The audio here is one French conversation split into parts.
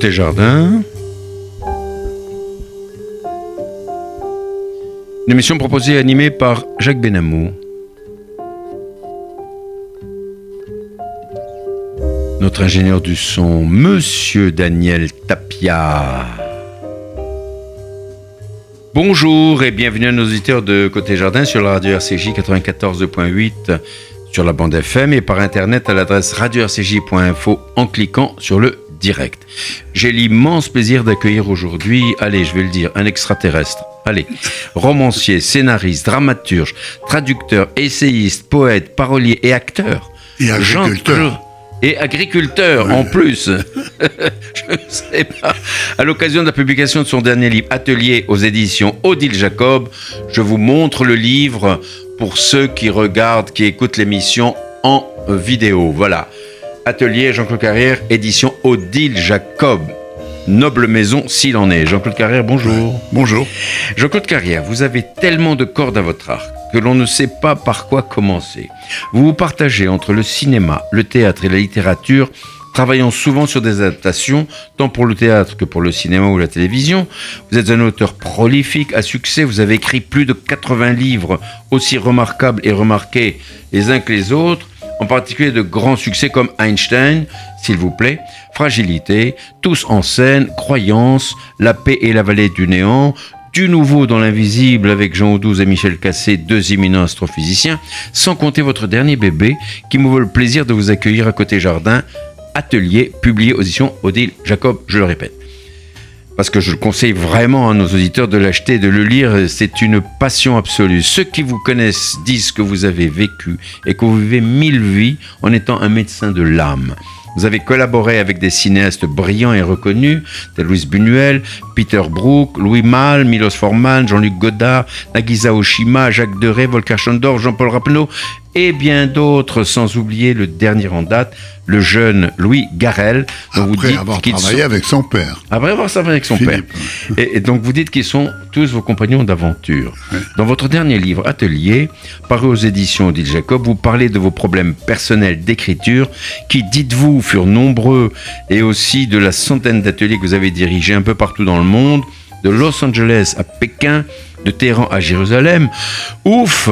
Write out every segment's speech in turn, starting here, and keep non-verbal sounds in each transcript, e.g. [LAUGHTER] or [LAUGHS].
Côté jardin. Une émission proposée et animée par Jacques Benamou. Notre ingénieur du son, Monsieur Daniel Tapia. Bonjour et bienvenue à nos auditeurs de Côté Jardin sur la radio RCJ 94.8 sur la bande FM et par internet à l'adresse radio-rcj.info en cliquant sur le direct. J'ai l'immense plaisir d'accueillir aujourd'hui, allez, je vais le dire, un extraterrestre. Allez, romancier, scénariste, dramaturge, traducteur, essayiste, poète, parolier et acteur. Et agriculteur. Et agriculteur en plus. [LAUGHS] je ne sais pas. À l'occasion de la publication de son dernier livre, Atelier aux éditions Odile Jacob, je vous montre le livre pour ceux qui regardent, qui écoutent l'émission en vidéo. Voilà. Atelier Jean-Claude Carrière, édition Odile Jacob. Noble maison s'il en est. Jean-Claude Carrière, bonjour. Bonjour. Jean-Claude Carrière, vous avez tellement de cordes à votre arc que l'on ne sait pas par quoi commencer. Vous vous partagez entre le cinéma, le théâtre et la littérature, travaillant souvent sur des adaptations, tant pour le théâtre que pour le cinéma ou la télévision. Vous êtes un auteur prolifique, à succès, vous avez écrit plus de 80 livres aussi remarquables et remarqués les uns que les autres, en particulier de grands succès comme Einstein, s'il vous plaît, Fragilité, Tous en scène, Croyance, La paix et la vallée du néant, du nouveau dans l'invisible avec Jean Audouze et Michel Cassé, deux éminents astrophysiciens, sans compter votre dernier bébé qui me vaut le plaisir de vous accueillir à côté jardin, atelier publié aux Odile Jacob, je le répète. Parce que je le conseille vraiment à nos auditeurs de l'acheter et de le lire, c'est une passion absolue. Ceux qui vous connaissent disent que vous avez vécu et que vous vivez mille vies en étant un médecin de l'âme. Vous avez collaboré avec des cinéastes brillants et reconnus, tels Louis Buñuel, Peter Brook, Louis Malle, Milos Forman, Jean-Luc Godard, Nagisa Oshima, Jacques Deray, Volker Schondorf, Jean-Paul Rapneau et bien d'autres, sans oublier le dernier en date, le jeune Louis Garel. Dont Après vous dites avoir travaillé avec son père. Après avoir travaillé avec son père. Et, donc vous dites qu'ils sont tous vos compagnons d'aventure. Dans votre dernier livre, Atelier, paru aux éditions d'Il Jacob, vous parlez de vos problèmes personnels d'écriture qui, dites-vous, furent nombreux et aussi de la centaine d'ateliers que vous avez dirigés un peu partout dans le monde, de Los Angeles à Pékin, de Téhéran à Jérusalem. Ouf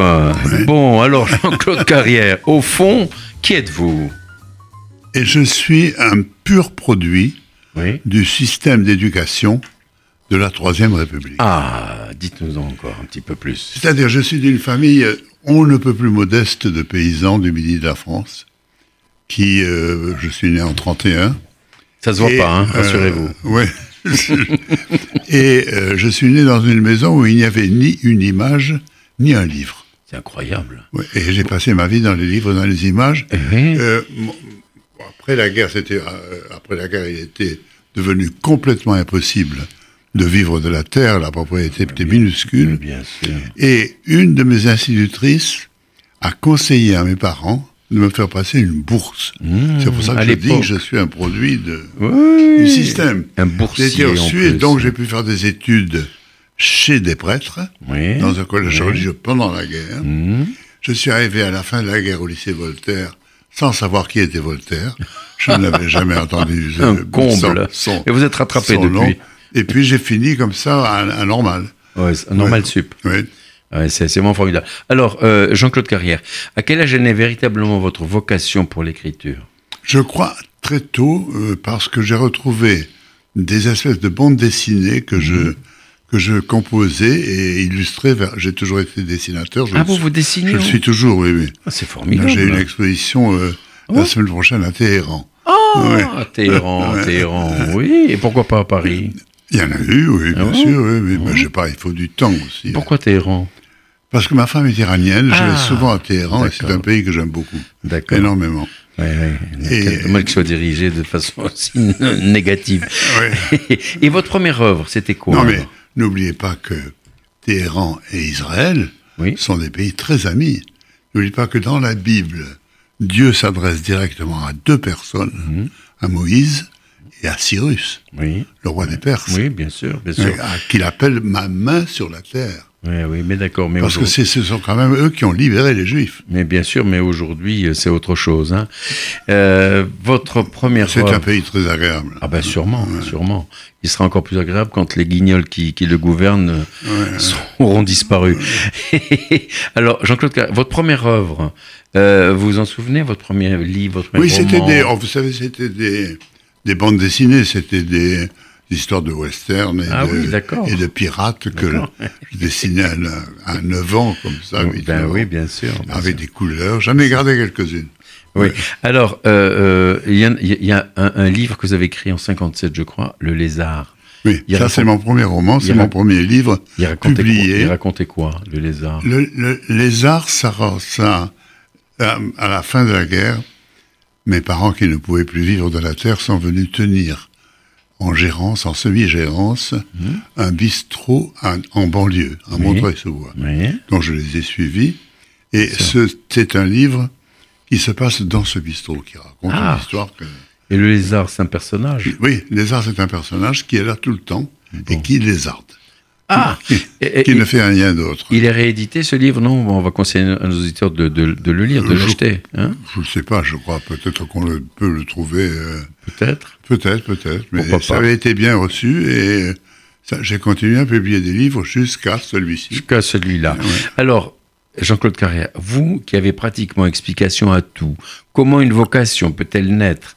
Bon, alors Jean-Claude [LAUGHS] Carrière, au fond, qui êtes-vous? Et je suis un pur produit du système d'éducation de la Troisième République. Ah, dites-nous encore un petit peu plus. C'est-à-dire, je suis d'une famille, on ne peut plus modeste de paysans du midi de la France, qui, euh, je suis né en 31. Ça se voit pas, hein, rassurez-vous. Euh, oui. [LAUGHS] et euh, je suis né dans une maison où il n'y avait ni une image, ni un livre. C'est incroyable. et j'ai passé ma vie dans les livres, dans les images. Euh, après la guerre, c'était euh, après la guerre, il était devenu complètement impossible de vivre de la terre. La propriété était minuscule. Bien sûr. Et une de mes institutrices a conseillé à mes parents de me faire passer une bourse. Mmh, c'est pour ça que je dis que je suis un produit de, du système. Un boursier. J'ai été reçu donc j'ai pu faire des études chez des prêtres, dans un collège religieux pendant la guerre. Mmh. Je suis arrivé à la fin de la guerre au lycée Voltaire sans savoir qui était Voltaire. Je n'avais jamais entendu [LAUGHS] un comble. Et vous êtes rattrapé depuis. Et puis j'ai fini comme ça à, normal. Ouais, normal sup. Oui c'est vraiment formidable. Alors, euh, Jean-Claude Carrière, à quel âge est née véritablement votre vocation pour l'écriture? Je crois très tôt, euh, parce que j'ai retrouvé des espèces de bandes dessinées que je mhm. que je composais et illustrais. J'ai toujours été dessinateur. ah, vous vous dessinez Je le suis toujours, oui, oui. Ah, c'est formidable. J'ai une exposition euh, la semaine prochaine à Téhéran. Ah, Téhéran, Téhéran, oui. Et pourquoi pas à Paris? Il y en a eu, oui, bien ah sûr, oui, mais ben, je sais pas, il faut du temps aussi. Pourquoi Téhéran? Parce que ma femme est iranienne, je vais ah, souvent à Téhéran et c'est un pays que j'aime beaucoup. Énormément. Oui, oui. Et... Dommage qu'il soit dirigé de façon [LAUGHS] aussi négative. [LAUGHS] et votre première œuvre, c'était quoi Non, mais n'oubliez pas que Téhéran et Israël sont des pays très amis. N'oubliez pas que dans la Bible, Dieu s'adresse directement à deux personnes, mhm. à Moïse et à Cyrus, le roi des Perses. Oui, bien sûr, bien sûr. Qu'il appelle ma main sur la terre. Oui, oui, mais d'accord. Mais Parce que ce sont quand même eux qui ont libéré les Juifs. Mais bien sûr, mais aujourd'hui, euh, c'est autre chose. Hein. Euh, votre première C'est un pays très agréable. Ah ben sûrement, sûrement. Il sera encore plus agréable quand les guignols qui, qui le gouvernent ouais. auront disparu. [LAUGHS] Alors, Jean-Claude, votre première œuvre, euh, vous vous en souvenez, votre premier livre, votre premier Oui, c'était des, oh, vous savez, c'était des, des bandes dessinées, c'était des histoires de western et, ah de, oui, et de pirates que je dessinais à, à 9 ans, comme ça. Ben oui, bien sûr. Bien avec sûr. des couleurs. J'en ai gardé quelques-unes. Oui. Alors, il euh, euh, y a, y a un, un, livre que vous avez écrit en 57, je crois, Le Lézard. Oui, il ça raconte... c'est mon premier roman, c'est mon premier livre il publié. Quoi? il racontait quoi, Le Lézard? Le, le Lézard, ça, ça à, à la fin de la guerre, mes parents qui ne pouvaient plus vivre de la terre sont venus tenir en gérance, en semi-gérance, mmh. un bistrot à, en banlieue, à Oui. Montreuil-sous-Bois. Oui. Donc je les ai suivis. Et c'est un livre qui se passe dans ce bistrot, qui raconte Ah. une histoire que... Et le lézard, c'est un personnage Oui, Lézard, c'est un personnage qui est là tout le temps et qui lézarde. Ah Qui, Et- qui et- ne fait rien d'autre. Il est réédité ce livre Non, on va conseiller à nos auditeurs de, de- de le lire, de l'acheter. Hein Je ne sais pas, je crois peut-être qu'on le- peut le trouver... euh, Peut-être. Peut-être, peut-être, mais Pourquoi ça pas. avait été bien reçu et j'ai continué à publier des livres jusqu'à celui-ci. Jusqu'à celui-là. Ouais. Alors, Jean-Claude Carrière, vous qui avez pratiquement explication à tout, comment une vocation peut-elle naître?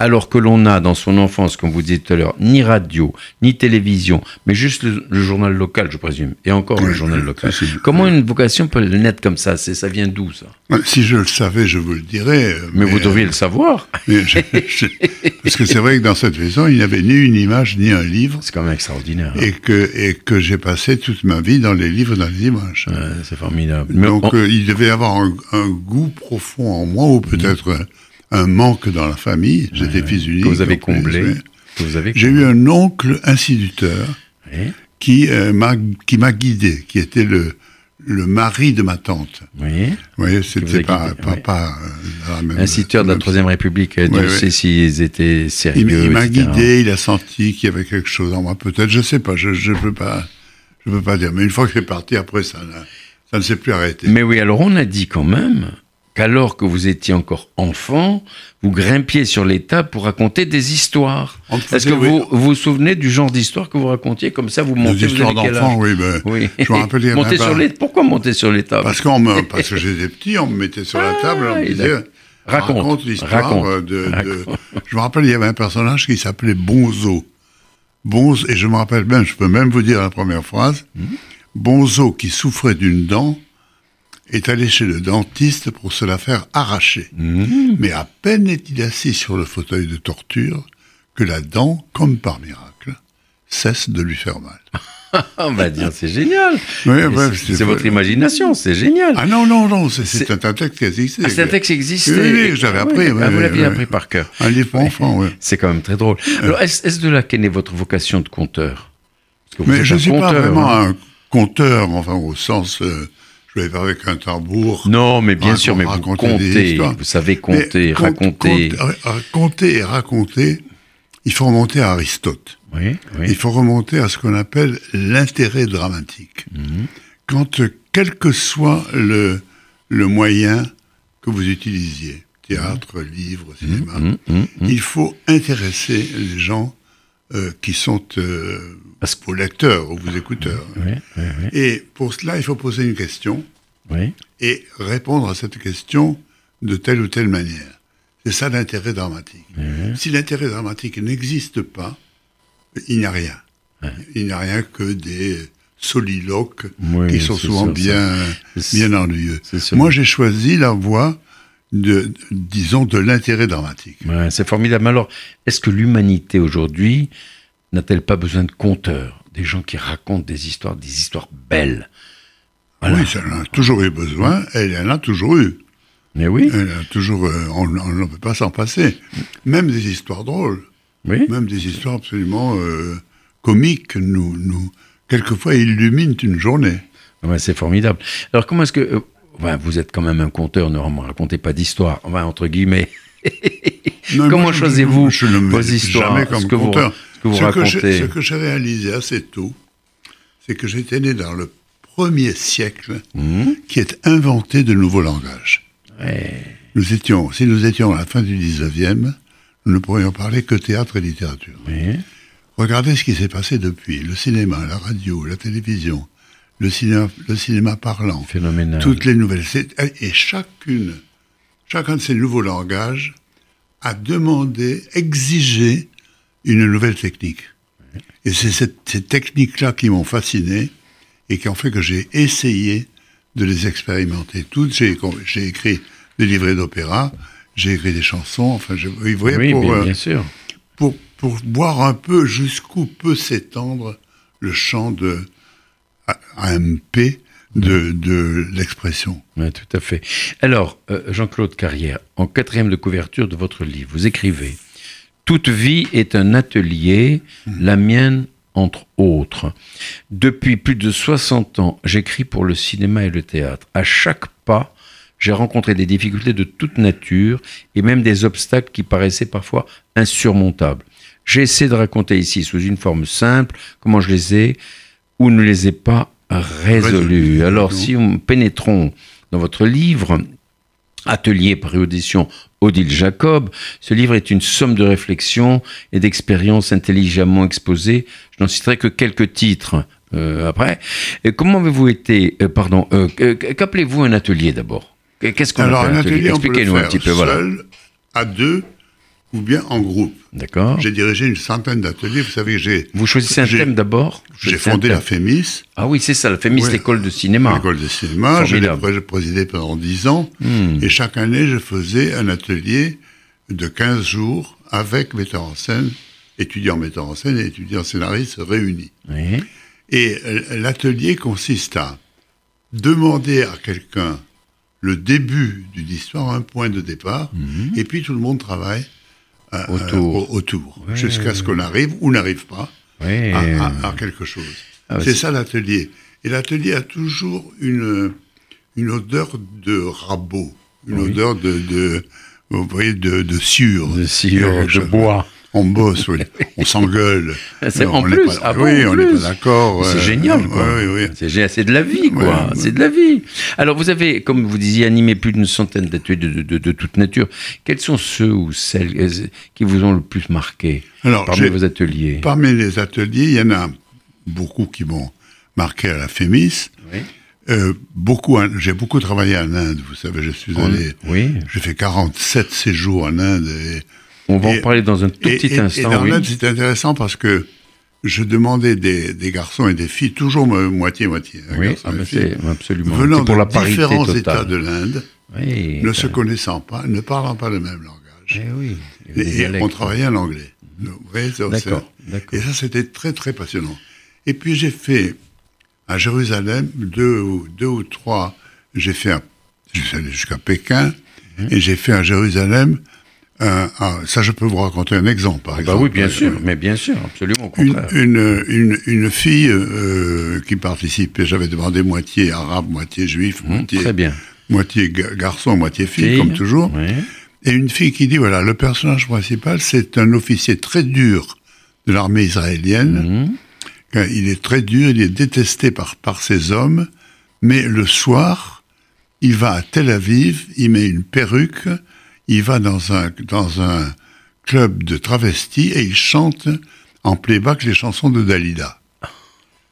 Alors que l'on a dans son enfance, comme vous disiez tout à l'heure, ni radio, ni télévision, mais juste le, le journal local, je présume, et encore le journal local. Comment une vocation peut naître comme ça? Ça vient d'où, ça? Si je le savais, je vous le dirais. euh, Mais vous devriez le savoir. [LAUGHS] mais je- je- parce que c'est vrai que dans cette maison, il n'y avait ni une image ni un livre C'est quand même extraordinaire. hein. et que, et que j'ai passé toute ma vie dans les livres, dans les images. Ouais, c'est formidable. Mais Donc on- euh, il devait avoir un, un goût profond en moi ou peut-être un, un manque dans la famille. J'étais fils unique. que vous avez comblé. J'ai eu un oncle instituteur Oui, qui euh, m'a qui m'a guidé, qui était le le mari de ma tante. oui. Vous voyez, vous a c'était pas, pas, oui. pas, euh, la même- Instituteur de la Troisième République, Dieu ouais. sait s'ils étaient sérieux. il m'a guidé, il a senti qu'il y avait quelque chose en moi. Peut-être, je sais pas, je je peux pas, je peux pas dire. Mais une fois que c'est parti, après ça, ça ne s'est plus arrêté. Mais oui, alors on a dit quand même qu'alors que vous étiez encore enfant, vous grimpiez sur les tables pour raconter des histoires. On Est-ce que oui, vous vous vous souvenez du genre d'histoire que vous racontiez Comme ça, vous montez des histoires d'enfants, oui, ben, Oui. je me rappelle, [LAUGHS] il y avait monter sur les... Pourquoi monter sur les tables Parce, me, parce que j'étais petit, on me mettait sur la table, on Ah, me disait, a- Raconte, l'histoire raconte, euh, de, de- raconte. Je me rappelle, il y avait un personnage qui s'appelait Bonzo. Bonzo, et je me rappelle même, je peux même vous dire la première phrase. Hmm. Bonzo, qui souffrait d'une dent, est allé chez le dentiste pour se la faire arracher. Mmh. Mais à peine est-il assis sur le fauteuil de torture que la dent, comme par miracle, cesse de lui faire mal. [LAUGHS] On va dire, c'est génial. Oui, c'est votre imagination, c'est génial. Ah non, non, non, c'est- un texte qui existait. Ah, c'est un texte qui existait. Oui, oui, je l'avais Ah appris, oui, ah, vous l'aviez appris par cœur. Un livre pour enfants, oui. [LAUGHS] C'est quand même très drôle. Alors, est-ce de là qu'est née votre vocation de conteur? Parce que vous Mais êtes je ne suis pas vraiment hein. un conteur, enfin, au sens, euh, vais pas avec un tambour. Non, mais bien Raconte- sûr, mais vous comptez, vous savez compter, con- raconter. con- ra- raconter et raconter, il faut remonter à Aristote. Oui, oui. Il faut remonter à ce qu'on appelle l'intérêt dramatique. Mhm. Quand, euh, quel que soit le, le moyen que vous utilisiez, théâtre, livre, cinéma, Mhm, mhm, mhm. il faut intéresser les gens euh, qui sont euh, Parce vos lecteurs ou vos écouteurs. Oui, oui, oui, Et pour cela, il faut poser une question et répondre à cette question de telle ou telle manière. C'est ça l'intérêt dramatique. Si l'intérêt dramatique n'existe pas, il n'y a rien. Il n'y a rien que des soliloques qui sont souvent sûr, bien, bien ennuyeux. Moi, j'ai choisi la voie de, disons, de l'intérêt dramatique. Ouais, c'est formidable. Alors, est-ce que l'humanité aujourd'hui n'a-t-elle pas besoin de conteurs Des gens qui racontent des histoires, des histoires belles? Voilà. Oui, ça en a toujours eu besoin, elle en a toujours eu. Mais oui, Elle a toujours, euh, on ne peut pas s'en passer. Même des histoires drôles. oui. même des histoires absolument euh, comiques nous, nous, quelquefois illuminent une journée. Ouais, c'est formidable. Alors, comment est-ce que... euh, vous êtes quand même un conteur, ne me racontez pas d'histoire, enfin, entre guillemets. Non, [LAUGHS] Comment choisissez-vous vos histoires Jamais comme ce que vous- conteur. ce que vous ce que j'ai- racontez ce que j'ai réalisé assez tôt, c'est que j'étais né dans le premier siècle mmh. qui ait inventé de nouveaux langages. Nous étions, si nous étions à la fin du 19e, nous ne pourrions parler que théâtre et littérature. Regardez ce qui s'est passé depuis. Le cinéma, la radio, la télévision, le cinéma, le cinéma parlant, toutes les nouvelles. Et chacune, chacun de ces nouveaux langages a demandé, exigé une nouvelle technique. Et c'est ces techniques-là qui m'ont fasciné et qui ont fait que j'ai essayé de les expérimenter toutes. J'ai écrit des livrets d'opéra, j'ai écrit des chansons, enfin, je, oui, pour, bien, bien sûr. Pour, pour voir un peu jusqu'où peut s'étendre le champ de AMP de, de l'expression. Oui, tout à fait. Alors, euh, Jean-Claude Carrière, en quatrième de couverture de votre livre, vous écrivez Toute vie est un atelier, hmm. la mienne entre autres. Depuis plus de 60 ans, j'écris pour le cinéma et le théâtre. À chaque pas, j'ai rencontré des difficultés de toute nature et même des obstacles qui paraissaient parfois insurmontables. J'ai essayé de raconter ici sous une forme simple comment je les ai ou ne les ai pas résolus. Alors si nous pénétrons dans votre livre, Atelier par audition Odile Jacob. Ce livre est une somme de réflexions et d'expériences intelligemment exposées. Je n'en citerai que quelques titres euh, après. Et comment avez-vous été, euh, pardon, euh, qu'appelez-vous un atelier d'abord? Qu'est-ce qu'on appelle un atelier, Expliquez-nous un petit peu. Seul, à deux, ou bien en groupe. D'accord. J'ai dirigé une centaine d'ateliers. Vous savez, j'ai. Vous choisissez un thème d'abord J'ai fondé la FEMIS. Ah oui, c'est ça, la FEMIS, l'école de cinéma. L'école de cinéma. Je l'ai présidé pendant dix ans. Hmm. Et chaque année, je faisais un atelier de 15 jours avec metteurs en scène, étudiants metteurs en scène et étudiants scénaristes réunis. Oui. Et l'atelier consiste à demander à quelqu'un le début d'une histoire, un point de départ, mhm. et puis tout le monde travaille euh, autour, autour. Jusqu'à ce qu'on arrive ou n'arrive pas à, quelque chose. Ah, c'est ça l'atelier. Et l'atelier a toujours une, une odeur de rabot, une odeur de, de, vous voyez, de, de. De de bois on bosse, on s'engueule. [LAUGHS] C'est en plus, ah oui, on n'est pas d'accord. C'est génial, quoi. c'est de la vie, quoi. c'est de la vie. Alors, vous avez, comme vous disiez, animé plus d'une centaine d'ateliers de, toute nature. Quels sont ceux ou celles euh, qui vous ont le plus marqué parmi vos ateliers? Parmi les ateliers, il y en a beaucoup qui m'ont marqué à la FEMIS. Euh, beaucoup, j'ai beaucoup travaillé en Inde. Vous savez, je suis allé. Oui. J'ai fait 47 séjours en Inde. Et, on va en parler dans un tout petit instant. Et dans c'est intéressant parce que je demandais des, garçons et des filles, toujours moitié-moitié. Hein, oui, ah, absolument. Venant pour de la différents États de l'Inde, ne se connaissant pas, ne parlant pas le même langage. Eh oui, et, on travaillait en anglais. D'accord. Et ça, c'était très, très passionnant. Et puis, j'ai fait à Jérusalem deux, deux ou trois. J'ai fait, jusqu'à Pékin, mmh. et j'ai fait à Jérusalem ah, ça, je peux vous raconter un exemple, par exemple. Bah oui, bien sûr, mais bien sûr, absolument. Une, une, une, fille euh, qui participait, j'avais demandé moitié arabe, moitié juif, mmh, moitié, très bien. moitié garçon, moitié fille, comme toujours. Et une fille qui dit, voilà, le personnage principal, c'est un officier très dur de l'armée israélienne. Mmh. Il est très dur, il est détesté par, par ses hommes, mais le soir, il va à Tel Aviv, il met une perruque, il va dans un, dans un club de travestis et il chante en playback les chansons de Dalida.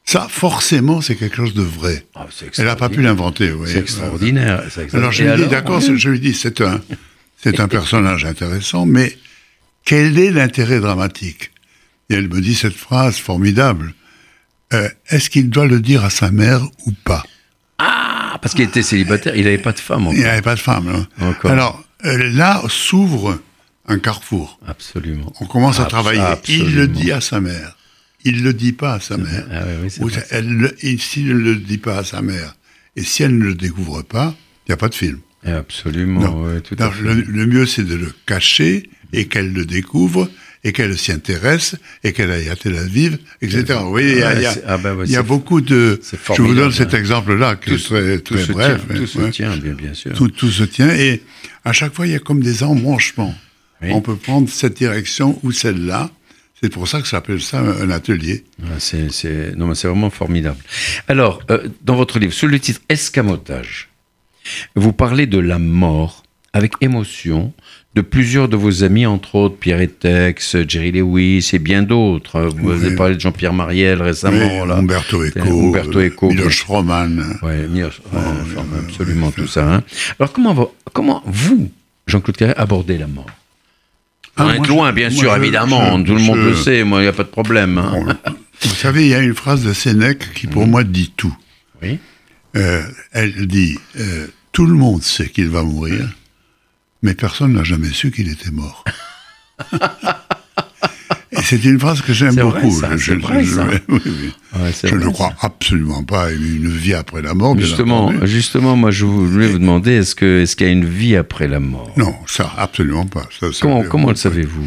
Ça, forcément, c'est quelque chose de vrai. Ah, Elle n'a pas pu l'inventer. C'est extraordinaire, Alors je lui dis, d'accord, je lui dis, c'est un, c'est un personnage intéressant, mais quel est l'intérêt dramatique? Et elle me dit cette phrase formidable. Euh, est-ce qu'il doit le dire à sa mère ou pas? Ah, parce qu'il était célibataire, il n'avait pas de femme encore. Il n'avait pas de femme. Non. Alors, là s'ouvre un carrefour. Absolument. On commence à travailler. Il le dit à sa mère. Il ne le dit pas à sa mère. Ah elle, s'il ne le dit pas à sa mère, et si elle ne le découvre pas, il n'y a pas de film. Absolument. le, mieux, c'est de le cacher et qu'elle le découvre et qu'elle s'y intéresse et qu'elle aille à Tel Aviv, etc. Vous voyez, il y a, ah ben il y a beaucoup de... Je vous donne cet exemple-là, qui est très, très bref. tout se tient, bien, bien sûr. Tout, tout, se tient, et à chaque fois, il y a comme des embranchements. On peut prendre cette direction ou celle-là. C'est pour ça que ça s'appelle ça un atelier. c'est, non, c'est vraiment formidable. Alors, euh, dans votre livre, sous le titre Escamotage, vous parlez de la mort avec émotion de plusieurs de vos amis, entre autres Pierre Etex, Jerry Lewis et bien d'autres. Vous avez parlé de Jean-Pierre Mariel récemment. Oui, Umberto Eco, Umberto Eco Miloš Roman. Oui, absolument tout ça. Hein. Alors comment, comment vous, Jean-Claude Carré, abordez la mort? Ah, On est loin, bien sûr, évidemment. tout le monde le sait. Moi, il n'y a pas de problème. Hein. vous savez, il y a une phrase de Sénèque qui, pour mmh. moi, dit tout. Oui. Euh, elle dit euh, Tout le monde sait qu'il va mourir mais personne n'a jamais su qu'il était mort. [LAUGHS] Et c'est une phrase que j'aime beaucoup. je, ne crois absolument pas à une vie après la mort. Justement, justement, moi, je voulais vous demander est-ce que qu'il y a une vie après la mort? Non, ça, absolument pas. comment, comment le savez-vous?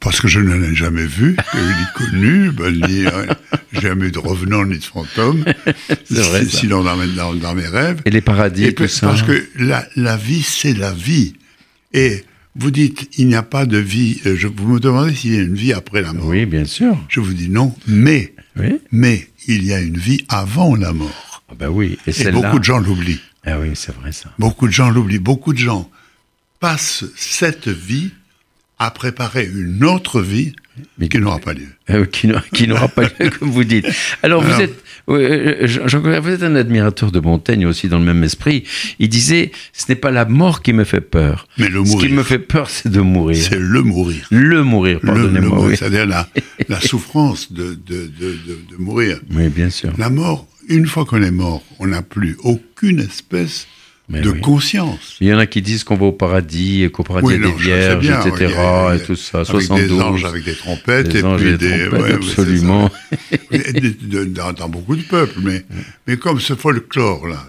Parce que je ne l'ai jamais vu, ni connu, ben, ni euh, jamais de revenant ni de fantôme. [LAUGHS] Sinon dans, dans, dans, mes rêves. Et les paradis, et tout ça. Parce que la, la vie, c'est la vie. Et vous dites, il n'y a pas de vie. Euh, je, vous me demandez s'il y a une vie après la mort. Oui, bien sûr. Je vous dis non, mais, mais il y a une vie avant la mort. Ah ben oui. Et, et beaucoup de gens l'oublient. Ah oui, c'est vrai ça. Beaucoup de gens l'oublient. Beaucoup de gens passent cette vie à préparer une autre vie mais qui n'aura pas lieu. Euh, qui n'aura pas lieu, [LAUGHS] comme vous dites. Alors, vous êtes, euh, vous êtes un admirateur de Montaigne aussi dans le même esprit. Il disait, ce n'est pas la mort qui me fait peur. Mais le mourir. Ce qui me fait peur, c'est de mourir. C'est le mourir. Le mourir, pardonnez-moi. C'est-à-dire la, la, [LAUGHS] souffrance de, de, de, de, mourir. Oui, bien sûr. La mort, une fois qu'on est mort, on n'a plus aucune espèce de conscience. Il y en a qui disent qu'on va au paradis, qu'au paradis il y a des vierges, etc. et tout ça. Avec 72. des anges avec des trompettes. Des et anges puis des, trompettes, absolument. [LAUGHS] dans, dans, beaucoup de peuples. Mais, mais comme ce folklore-là,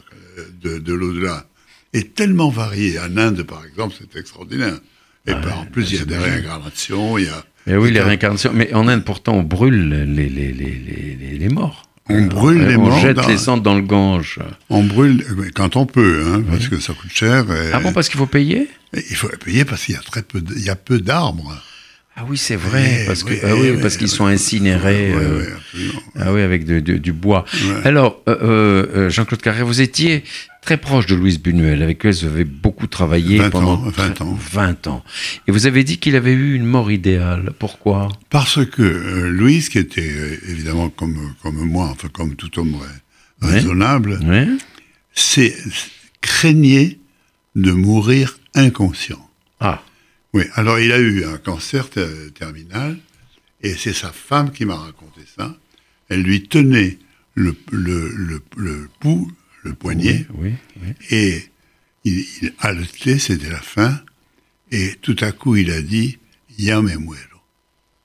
de, de l'au-delà, est tellement varié. En Inde, par exemple, c'est extraordinaire. Et en plus, il y a des réincarnations, il y a... Et oui, les réincarnations. Mais en Inde, pourtant, on brûle les, les, les, les, les morts. On brûle les. On jette les cendres dans le Gange. On brûle quand on peut, hein, parce que ça coûte cher. Ah bon, parce qu'il faut payer? Il faut payer parce qu'il y a très peu, il y a peu d'arbres. Ah oui, c'est vrai, parce que ah oui, parce qu'ils sont incinérés. Euh, ah oui, avec du bois. Alors, euh, euh, Jean-Claude Carré, vous étiez très proche de Louise Buñuel, avec qui vous avez beaucoup travaillé pendant 20 ans. 20 ans. Et vous avez dit qu'il avait eu une mort idéale. Pourquoi? Parce que Louise, qui était évidemment comme, comme moi, enfin comme tout homme raisonnable, c'est craignait de mourir inconscient. Ah. Oui, alors il a eu un cancer terminal, et c'est sa femme qui m'a raconté ça. Elle lui tenait le, le, le, le pouls, le poignet, oui, oui, et il, il haletait, c'était la fin, et tout à coup il a dit « Ya me muero ».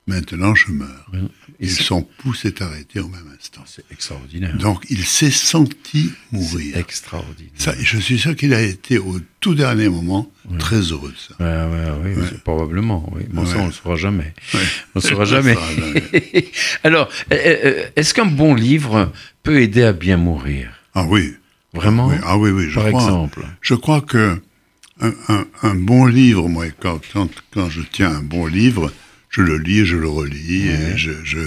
Maintenant, je meurs. Et, son pouls s'est arrêté au même instant. C'est extraordinaire. Donc, il s'est senti mourir. extraordinaire. Ça, je suis sûr qu'il a été au tout dernier moment très heureux. Ça. oui, probablement. Oui. Bon, ça, on ne le saura jamais. On ne le saura jamais. [LAUGHS] Alors, euh, euh, est-ce qu'un bon livre peut aider à bien mourir? Ah oui. Vraiment Ah oui, oui. Je Par crois, exemple. Je crois que un, un, bon livre, moi, quand, quand, quand je tiens un bon livre, je le lis, je le relis, et je, je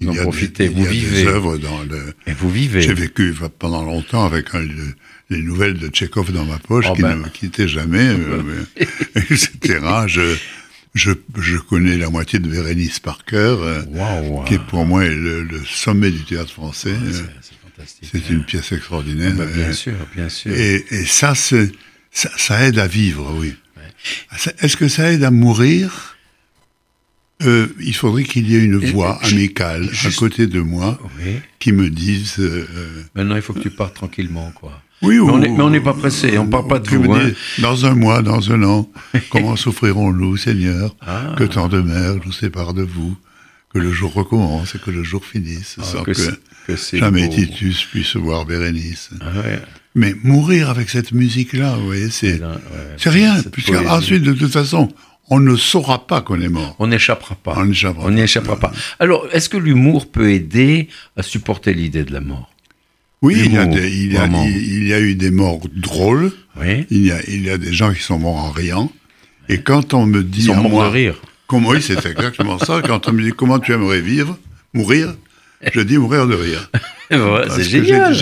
il y a profitez, des, vous il y a vivez. des œuvres dans le. Et vous vivez. J'ai vécu pendant longtemps avec un, les nouvelles de Tchekhov dans ma poche oh qui ben. ne me quittait jamais, [LAUGHS] euh, etc. Je, je, je, connais la moitié de Bérénice par cœur, euh, wow, qui est pour moi le, le sommet du théâtre français. C'est une pièce extraordinaire. Bah, bien sûr, bien sûr. Et, et ça, ça, ça aide à vivre, oui. Ouais. Est-ce que ça aide à mourir? Euh, il faudrait qu'il y ait une voix amicale à côté de moi qui me dise. Euh, Maintenant, il faut que tu partes tranquillement, quoi. Oui, mais on n'est pas pressé, on ne part pas de vous. Hein. Dans un mois, dans un an, [LAUGHS] comment souffrirons-nous, Seigneur? Ah. Que tant de mers nous séparent de vous, que le jour recommence et que le jour finisse, ah, sans que, que, jamais Titus puisse voir Bérénice. Ah, ouais. Mais mourir avec cette musique-là, vous voyez, c'est rien. Puisque ensuite, de toute façon, on ne saura pas qu'on est mort. On n'échappera pas. On n'échappera échappera pas. Alors, est-ce que l'humour peut aider à supporter l'idée de la mort? Oui, il y, a des, il, y a, il y, a eu des morts drôles. Oui. Il y a, il y a des gens qui sont morts en riant. Et quand on me dit... Ils sont morts de rire. Oui, c'est exactement ça. Quand on me dit comment tu aimerais vivre, mourir, je dis mourir de rire. [LAUGHS] c'est génial. [LAUGHS]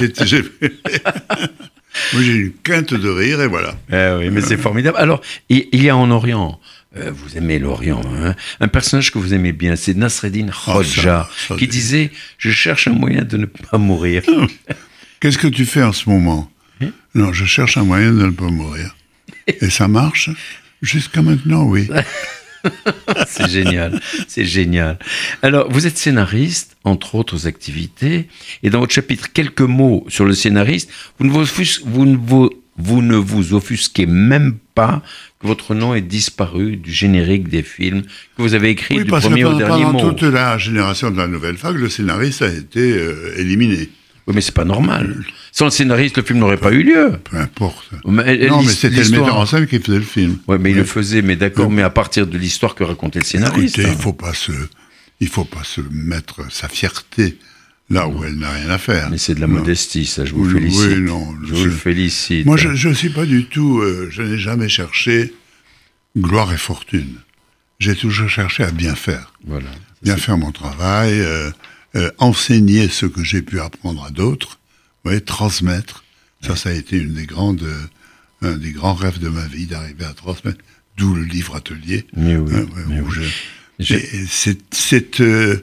Moi, j'ai une quinte de rire et voilà. Eh oui, mais c'est formidable. Alors, il y a en Orient, euh, vous aimez l'Orient, hein, un personnage que vous aimez bien, c'est Nasreddin ah, Khoja, qui disait Je cherche un moyen de ne pas mourir. [LAUGHS] Qu'est-ce que tu fais en ce moment? Hein? Non, je cherche un moyen de ne pas mourir. Et ça marche? Jusqu'à maintenant, oui. [LAUGHS] c'est génial, c'est génial. Alors, vous êtes scénariste, entre autres activités, et dans votre chapitre, quelques mots sur le scénariste, vous ne vous, vous, ne vous offusquez même pas que votre nom ait disparu du générique des films que vous avez écrit du premier au dernier mot. Pendant toute la génération de la nouvelle vague, le scénariste a été euh, éliminé. Oui, mais c'est pas normal. Sans le scénariste, le film n'aurait pas eu lieu. Peu importe. Mais, non, mais c'était le metteur en scène qui faisait le film. Oui, mais il le faisait, mais d'accord, mais à partir de l'histoire que racontait le scénariste. Écoutez, il faut pas se, il faut pas se mettre sa fierté là où elle n'a rien à faire. Mais c'est de la modestie, ça, je vous félicite. Oui, non. Je, vous félicite. Moi, je ne suis pas du tout, euh, je n'ai jamais cherché gloire et fortune. J'ai toujours cherché à bien faire. Voilà. Bien faire mon travail, euh, euh, enseigner ce que j'ai pu apprendre à d'autres, voyez, transmettre. Ça, ça a été une des grandes, euh, un des grands rêves de ma vie d'arriver à transmettre. D'où le livre atelier. Mais oui. C'est, euh,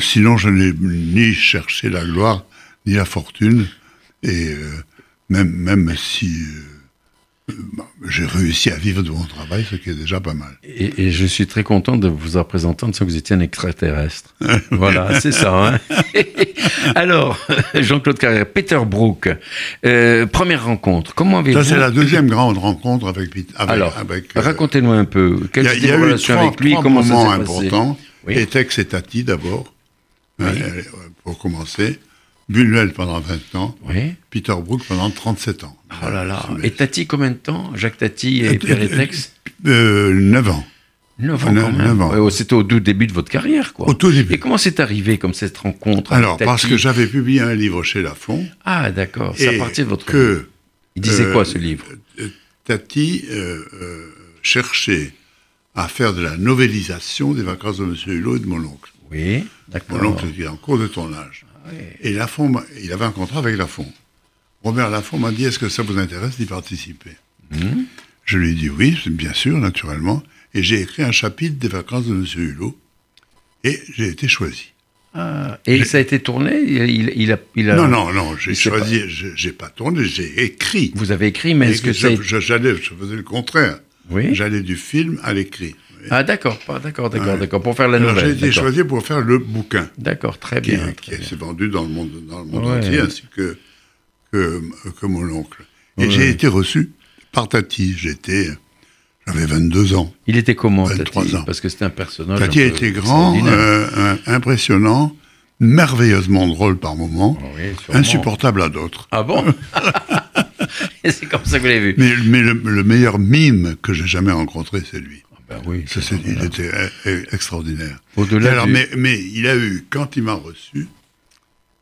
sinon, je n'ai ni cherché la gloire ni la fortune, et même même si j'ai réussi à vivre de mon travail, ce qui est déjà pas mal. Et, je suis très content de vous représenter en disant que vous étiez un extraterrestre. [LAUGHS] voilà, c'est ça. Hein. [LAUGHS] Alors, Jean-Claude Carrière, Peter Brook, euh, première rencontre. Comment avez-vous... Ça, c'est la deuxième grande rencontre avec Peter. Alors, euh, racontez-nous un peu. Quelle était votre relation avec lui Comment ça s'est passé? important. Oui. Etex et Tati d'abord, euh, pour commencer. Buñuel pendant 20 ans, oui. Peter Brook pendant 37 ans. Oh là là. Et Tati, combien de temps? Jacques Tati et Pierre Etex euh, 9 ans. 9 ans, quand même. C'était au tout début de votre carrière, quoi. Au tout début. Et comment c'est arrivé, comme cette rencontre Alors, parce que j'avais publié un livre chez Lafon. Ah, d'accord. C'est à partir de votre que, Il disait quoi, ce livre? euh, Tati euh, euh, cherchait à faire de la novélisation des vacances de M. Hulot et de mon oncle. Oui, d'accord. Mon oncle était en cours de tournage. Et Lafont, il avait un contrat avec Lafont. Robert Lafont m'a dit Est-ce que ça vous intéresse d'y participer hmm. Je lui ai dit oui, bien sûr, naturellement. Et j'ai écrit un chapitre des vacances de M. Hulot. Et j'ai été choisi. Ah, et ça a été tourné? Il, a, il, a, Non, non, non, j'ai choisi, j'ai pas tourné, j'ai écrit. Vous avez écrit, mais est-ce que c'est. J'allais, je faisais le contraire. Oui. J'allais du film à l'écrit. Ah d'accord, d'accord, d'accord, d'accord, pour faire la nouvelle. J'ai été choisi pour faire le bouquin. D'accord, très bien. Qui, s'est vendu dans le monde, dans le monde entier, ainsi que, que, mon oncle. Et j'ai été reçu par Tati. J'étais, j'avais 22 ans. Il était comment, 23 Tati ans. Parce que c'était un personnage. Tati était grand, euh, impressionnant, merveilleusement drôle par moments, ah insupportable à d'autres. Ah bon [LAUGHS] [LAUGHS] C'est comme ça que vous l'avez vu. Mais, mais le, le, meilleur mime que j'ai jamais rencontré, c'est lui. Ben oui, ça, il était extraordinaire. Au-delà mais, mais il a eu, quand il m'a reçu,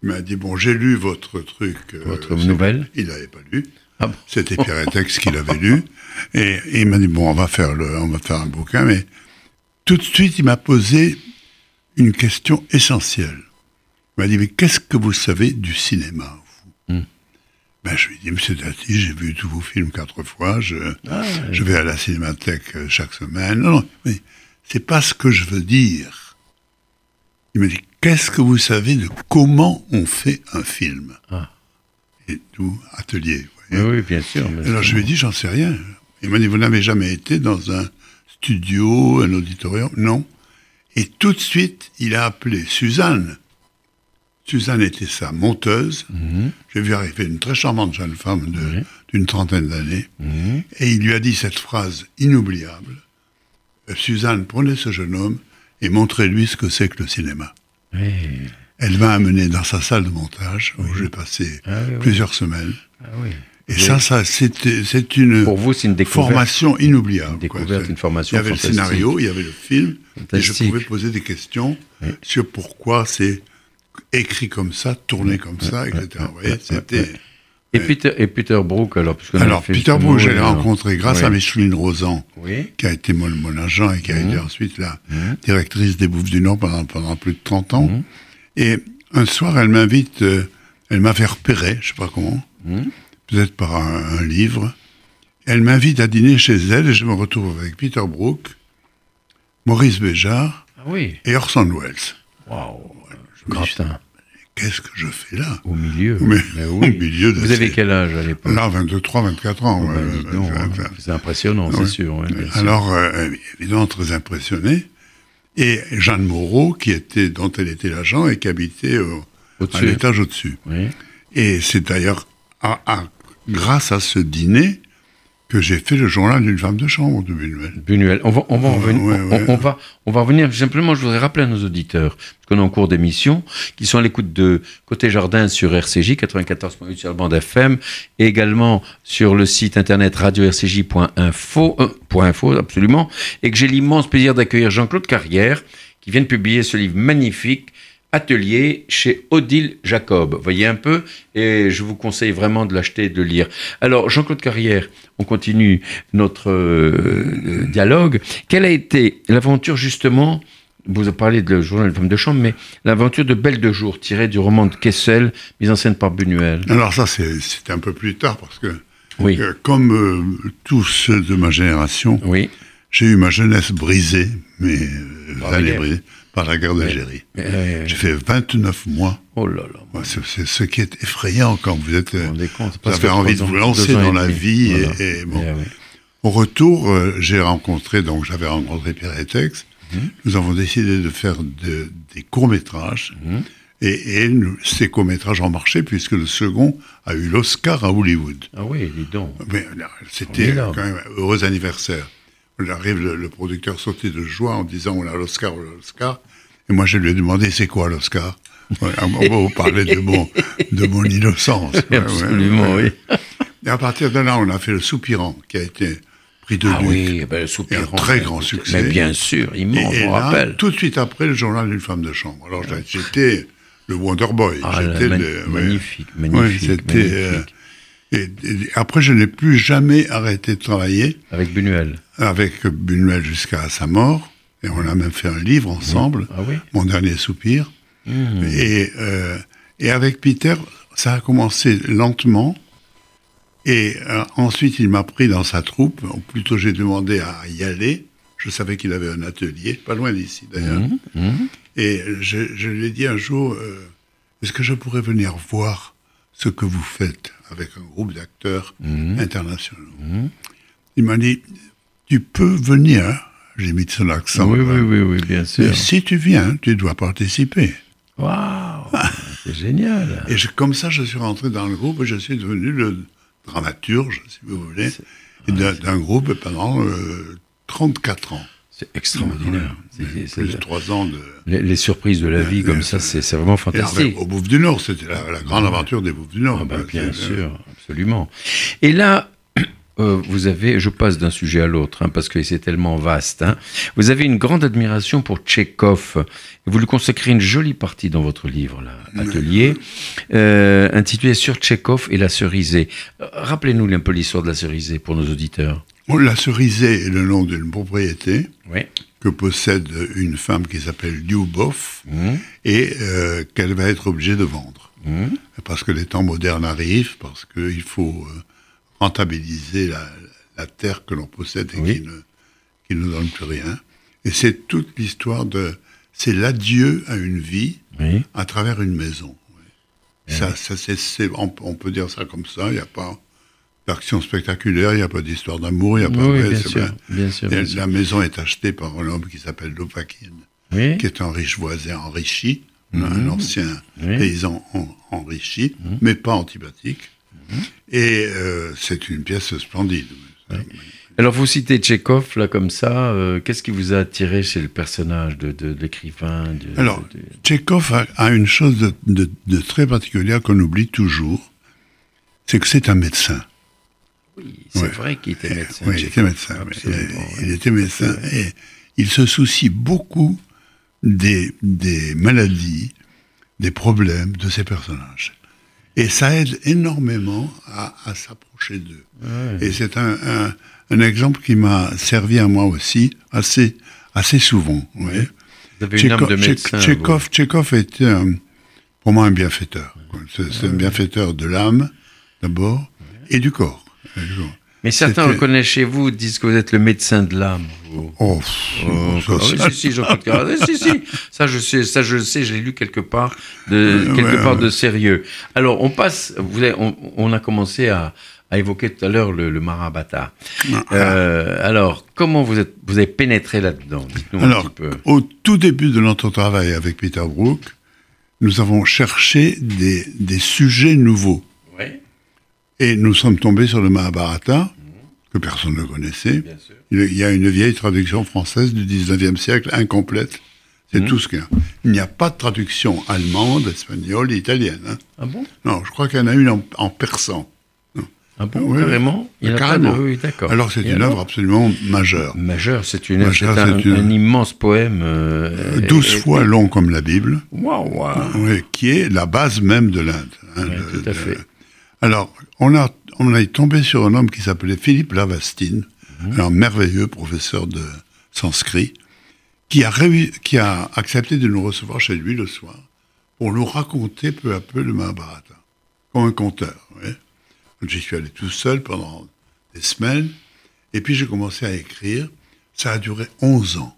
il m'a dit, bon, j'ai lu votre truc. Euh, votre nouvelle Il n'avait pas lu. Ah C'était Pierre [LAUGHS] Etex qui l'avait lu. Et, il m'a dit, bon, on va, faire le, on va faire un bouquin. Mais tout de suite, il m'a posé une question essentielle. Il m'a dit, mais qu'est-ce que vous savez du cinéma ben, je lui ai dit, Monsieur Dati, j'ai vu tous vos films quatre fois, je, ah, je vais à la cinémathèque euh, chaque semaine. Non, non, mais c'est pas ce que je veux dire. Il m'a dit, qu'est-ce que vous savez de comment on fait un film? Ah. Et tout, atelier. Vous voyez oui, bien sûr. Alors je lui ai dit, j'en sais rien. Il m'a dit, vous n'avez jamais été dans un studio, un auditorium? Non. Et tout de suite, il a appelé Suzanne, Suzanne était sa monteuse. Mhm. J'ai vu arriver une très charmante jeune femme d'une trentaine d'années. Mhm. Et il lui a dit cette phrase inoubliable. Euh, Suzanne, prenez ce jeune homme et montrez-lui ce que c'est que le cinéma. Elle m'a amené dans sa salle de montage où j'ai passé ah plusieurs semaines. Ah et ça, ça c'est une, Pour vous, une formation inoubliable. Une découverte, une formation Il y avait le scénario, il y avait le film, et je pouvais poser des questions sur pourquoi c'est écrit comme ça, tourné comme ça, etc. c'était. Et Peter, et Peter Brook, alors Alors, Peter Brook, je l'ai rencontré grâce à Micheline Rosan, qui a été mon, mon agent et qui a été ensuite la directrice des Bouffes du Nord pendant, pendant plus de 30 ans. Et un soir, elle m'invite, elle m'a fait repérer, je sais pas comment, peut-être par un, livre. Elle m'invite à dîner chez elle et je me retrouve avec Peter Brook, Maurice Béjart ah oui. et Orson Welles. Qu'est-ce que je fais là? Au milieu. Mais, [LAUGHS] Au milieu de Vous avez quel âge à l'époque? Là, 23, 24 ans. Oh, hein. c'est impressionnant, c'est sûr. Alors, euh, évidemment, très impressionné. Et Jeanne Moreau, qui était, dont elle était l'agent et qui habitait à l'étage au-dessus. Et c'est d'ailleurs grâce à ce dîner que j'ai fait le journal d'une femme de chambre de Buñuel. Buñuel. On va, on va, revenir, on, va, on va revenir. Simplement, je voudrais rappeler à nos auditeurs, parce qu'on est en cours d'émission, qui sont à l'écoute de Côté Jardin sur RCJ 94.8 sur la bande FM, et également sur le site internet radio-rcj.info, euh, info, absolument, et que j'ai l'immense plaisir d'accueillir Jean-Claude Carrière, qui vient de publier ce livre magnifique atelier chez Odile Jacob. Voyez un peu, et je vous conseille vraiment de l'acheter et de le lire. Alors, Jean-Claude Carrière, on continue notre euh, dialogue. Quelle a été l'aventure justement vous avez parlé de journal de femme de chambre, mais l'aventure de Belle de Jour, tirée du roman de Kessel, mise en scène par Buñuel? Alors ça, c'était un peu plus tard, parce que, oui. Euh, comme euh, tous ceux de ma génération, oui. j'ai eu ma jeunesse brisée, mais brisée par la guerre d'Algérie. J'ai fait 29 mois. Oh là là. c'est ce qui est effrayant quand vous êtes. Vous, avez envie de vous lancer dans la vie. Et, bon. Au retour, euh, j'ai rencontré, donc j'avais rencontré Pierre Etex. Mhm. Nous avons décidé de faire des courts-métrages. Mhm. Et, ces courts-métrages ont marché puisque le second a eu l'Oscar à Hollywood. Ah oui, dis donc. C'était quand même un heureux anniversaire. On arrive, le, producteur sautait de joie en disant on a l'Oscar, on a l'Oscar. Et moi, je lui ai demandé c'est quoi l'Oscar? On va vous parler de mon, de mon innocence. Absolument, oui. Et à partir de là, on a fait le Soupirant, qui a été pris de ah oui, ben, le Soupirant. Un très grand succès. Mais bien sûr, immense, et, et là, tout de suite après, le journal d'une femme de chambre. Alors, j'étais le Wonder Boy. Ah, magnifique, magnifique. c'était. Euh, et, après, je n'ai plus jamais arrêté de travailler. Avec Buñuel. Avec Buñuel jusqu'à sa mort. Et on a même fait un livre ensemble, ah Mon dernier soupir. Mmh. Et, euh, et avec Peter, ça a commencé lentement. Et euh, ensuite, il m'a pris dans sa troupe, ou plutôt j'ai demandé à y aller. Je savais qu'il avait un atelier, pas loin d'ici d'ailleurs. Mmh. Mmh. Et je, je, lui ai dit un jour, euh, est-ce que je pourrais venir voir ce que vous faites? Avec un groupe d'acteurs mhm. internationaux. Mhm. Il m'a dit, tu peux venir, j'ai mis son accent. Oui, oui, oui, oui, bien sûr. Mais si tu viens, tu dois participer. Waouh, c'est génial. Et comme ça, je suis rentré dans le groupe et je suis devenu le dramaturge, si vous voulez, d'un groupe pendant 34 euh, ans. C'est extraordinaire. C'est plus de trois ans de. Les, surprises de la vie comme ça, c'est vraiment fantastique. au Bouffe du Nord, c'était la, grande aventure des Bouffes du Nord. Ah bah, bien sûr, absolument. Et là, [CLEARS THROAT] euh, vous avez, je passe d'un sujet à l'autre, hein, parce que c'est tellement vaste. Hein. Vous avez une grande admiration pour Tchekhov. Vous lui consacrez une jolie partie dans votre livre, là, Atelier, euh, intitulé Sur Tchekhov et la cerisée. Euh, rappelez-nous un peu l'histoire de la cerisée pour nos auditeurs. La cerisée est le nom d'une propriété que possède une femme qui s'appelle Lyubov mmh. et euh, qu'elle va être obligée de vendre. Mmh. Parce que les temps modernes arrivent, parce qu'il faut euh, rentabiliser la, terre que l'on possède et qui, ne, qui ne donne plus rien. Et c'est toute l'histoire de... C'est l'adieu à une vie à travers une maison. Ça, ça c'est, on, on, peut dire ça comme ça, il n'y a pas d'action spectaculaire, il n'y a pas d'histoire d'amour, il n'y a pas de... bien, sûr, La maison est achetée par un homme qui s'appelle Lopakin, qui est un riche voisin enrichi, un mhm. ancien paysan enrichi, mhm. mais pas antipathique. Mhm. Et euh, c'est une pièce splendide. Alors vous citez Tchekhov là comme ça, euh, qu'est-ce qui vous a attiré chez le personnage de, l'écrivain Alors Tchekhov a, une chose de, de très particulière qu'on oublie toujours, c'est que c'est un médecin. Oui, c'est vrai qu'il était médecin. Oui, il était médecin. il, était médecin et il se soucie beaucoup des, des maladies, des problèmes de ses personnages. Et ça aide énormément à, s'approcher d'eux. Et c'est un, un, exemple qui m'a servi à moi aussi assez, assez souvent. Vous avez une âme de médecin. Tchekhov, était pour moi un bienfaiteur. C'est un bienfaiteur de l'âme, d'abord, et du corps. Mais certains reconnaissent chez vous, disent que vous êtes le médecin de l'âme. Oh, oh ça, si, si, si, si, ça je sais, ça je sais, j'ai lu quelque part de quelque part de sérieux. Alors on passe, vous on, a commencé à, à, évoquer tout à l'heure le, le Mahabharata. Euh, alors comment vous êtes, vous avez pénétré là-dedans? Alors, au tout début de notre travail avec Peter Brook, nous avons cherché des, des sujets nouveaux. Et nous sommes tombés sur le Mahabharata, que personne ne connaissait. Il y a une vieille traduction française du 19e siècle, incomplète. C'est mhm. tout ce qu'il y a. Il n'y a pas de traduction allemande, espagnole, italienne. Hein. Ah bon? Non, je crois qu'il y en a une en, persan. Ah bon, carrément? Il a carrément. oui, d'accord. Alors c'est une œuvre absolument majeure. Majeure, c'est une, un, immense poème. Euh, douze fois long comme la Bible. Waouh, wow. oui, qui est la base même de l'Inde. Hein, tout à fait. Alors, on a, on est tombé sur un homme qui s'appelait Philippe Lavastine, mhm. un merveilleux professeur de sanskrit, qui a, qui a accepté de nous recevoir chez lui le soir pour nous raconter peu à peu le Mahabharata, comme un conteur. J'y suis allé tout seul pendant des semaines, et puis j'ai commencé à écrire. Ça a duré 11 ans.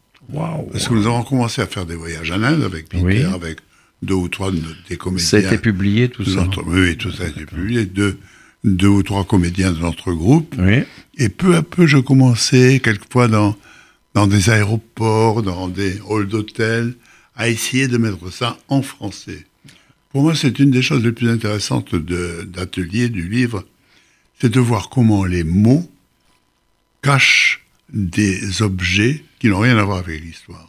Parce que nous avons commencé à faire des voyages en Inde avec Peter, avec deux ou trois de, des comédiens. Ça a été publié tout ça Oui, tout ça a été publié. Deux, deux ou trois comédiens de notre groupe. Et peu à peu, je commençais, quelquefois dans, dans des aéroports, dans des halls d'hôtel, à essayer de mettre ça en français. Pour moi, c'est une des choses les plus intéressantes d'atelier du livre, c'est de voir comment les mots cachent des objets qui n'ont rien à voir avec l'histoire.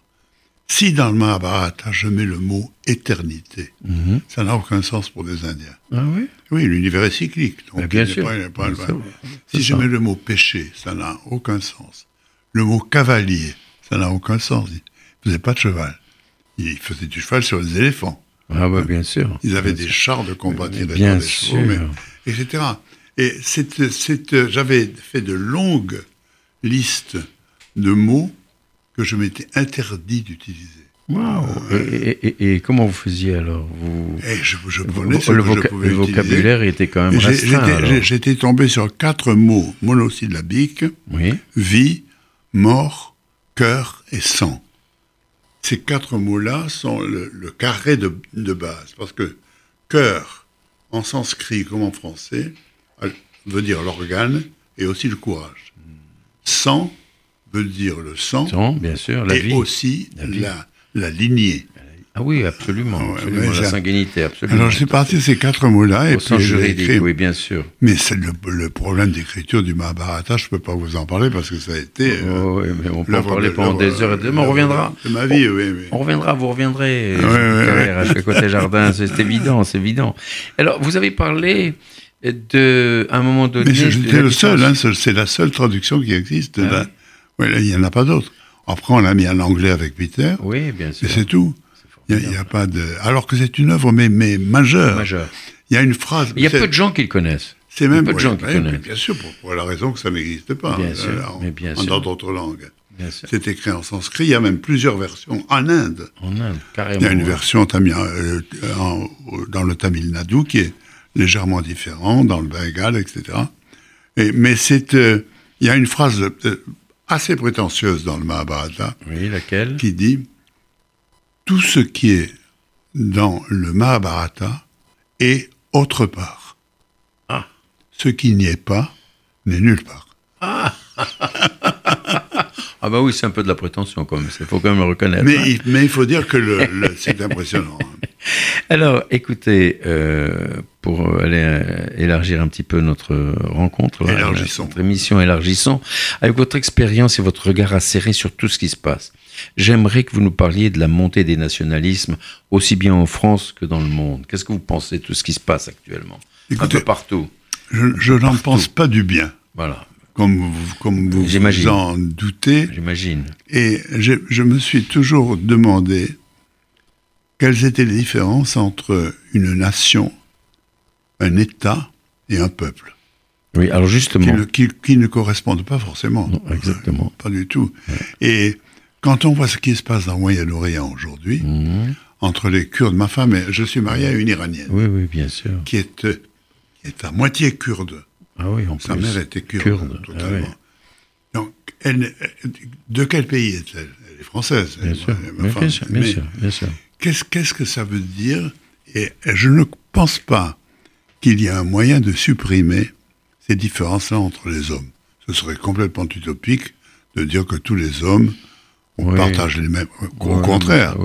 Si dans le Mahabharata, je mets le mot éternité, mhm. ça n'a aucun sens pour des Indiens. Ah oui? Oui, l'univers est cyclique. Donc bien sûr. si je mets le mot péché, ça n'a aucun sens. Le mot cavalier, ça n'a aucun sens. Ils ne faisaient pas de cheval. Ils faisaient du cheval sur les éléphants. Ah bah, bien sûr. Ils avaient des chars de combat bien sûr. etc. Et j'avais fait de longues listes de mots que je m'étais interdit d'utiliser. Wow. Et, comment vous faisiez alors vous, et eh, je, je prenais le, le vocabulaire était quand même restreint. J'étais tombé sur quatre mots monosyllabiques oui. vie, mort, cœur et sang. Ces quatre mots-là sont le, carré de, de, base, parce que cœur, en sanskrit comme en français, veut dire l'organe et aussi le courage. Sang veut dire le sang, bien sûr, la et aussi la, lignée. Ah oui, absolument, la sanguinité, absolument. Alors je suis parti de ces quatre mots-là. et puis juridique, oui, bien sûr. Mais c'est le, problème d'écriture du Mahabharata, je ne peux pas vous en parler parce que ça a été... Oh, oui, mais on peut en parler pendant des heures et des heures, on reviendra. C'est ma vie, oui, On reviendra, vous reviendrez. à chaque côté jardin, c'est évident, c'est évident. Alors, vous avez parlé de, à un moment donné... Mais j'étais le seul, hein, c'est la seule traduction qui existe. Ah oui, il n'y en a pas d'autres. Après, on l'a mis en anglais avec Peter. Oui, bien sûr. Et c'est tout. Il n'y a, pas de. Alors que c'est une œuvre, mais, mais majeure. Majeure. Il y a une phrase. Il y a peu de gens qui le connaissent. C'est même peu de gens qui le connaissent. Bien sûr, pour, la raison que ça n'existe pas. Bien sûr. En, mais bien sûr. Dans d'autres langues. C'est écrit en sanskrit. Il y a même plusieurs versions en Inde. En Inde, carrément. Il y a une version euh, dans le Tamil Nadu qui est légèrement différente, dans le Bengale, etc. Et, mais c'est. Euh, il y a une phrase euh, assez prétentieuse dans le Mahabharata. Oui, laquelle Qui dit Tout ce qui est dans le Mahabharata est autre part. Ah. Ce qui n'y est pas n'est nulle part. Ah [LAUGHS] Ah bah oui, c'est un peu de la prétention quand même, il faut quand même le reconnaître. Mais, hein. mais il faut dire que le, c'est impressionnant. Hein. [LAUGHS] Alors, écoutez, euh, pour aller euh, élargir un petit peu notre rencontre, notre émission Élargissons, avec votre expérience et votre regard acéré sur tout ce qui se passe, j'aimerais que vous nous parliez de la montée des nationalismes, aussi bien en France que dans le monde. Qu'est-ce que vous pensez de tout ce qui se passe actuellement? Écoutez, Un peu partout. Je, n'en pense pas du bien. Voilà comme vous, comme vous, vous en doutez. J'imagine. Et je, je, me suis toujours demandé quelles étaient les différences entre une nation un État et un peuple? Oui, alors justement. Qui ne, correspondent pas forcément. exactement. Pas du tout. Et quand on voit ce qui se passe dans le Moyen-Orient aujourd'hui, mhm. entre les Kurdes, ma femme, je suis marié à une Iranienne. Oui, oui, bien sûr. Qui est, est à moitié kurde. Ah oui, en Sa mère était kurde, totalement. Ah Donc, elle, de quel pays est-elle? Elle est française. Bien, sûr. bien, sûr, bien sûr, Qu'est-ce, qu'est-ce que ça veut dire? Et je ne pense pas qu'il y ait un moyen de supprimer ces différences-là entre les hommes. Ce serait complètement utopique de dire que tous les hommes on partage les mêmes. Au contraire,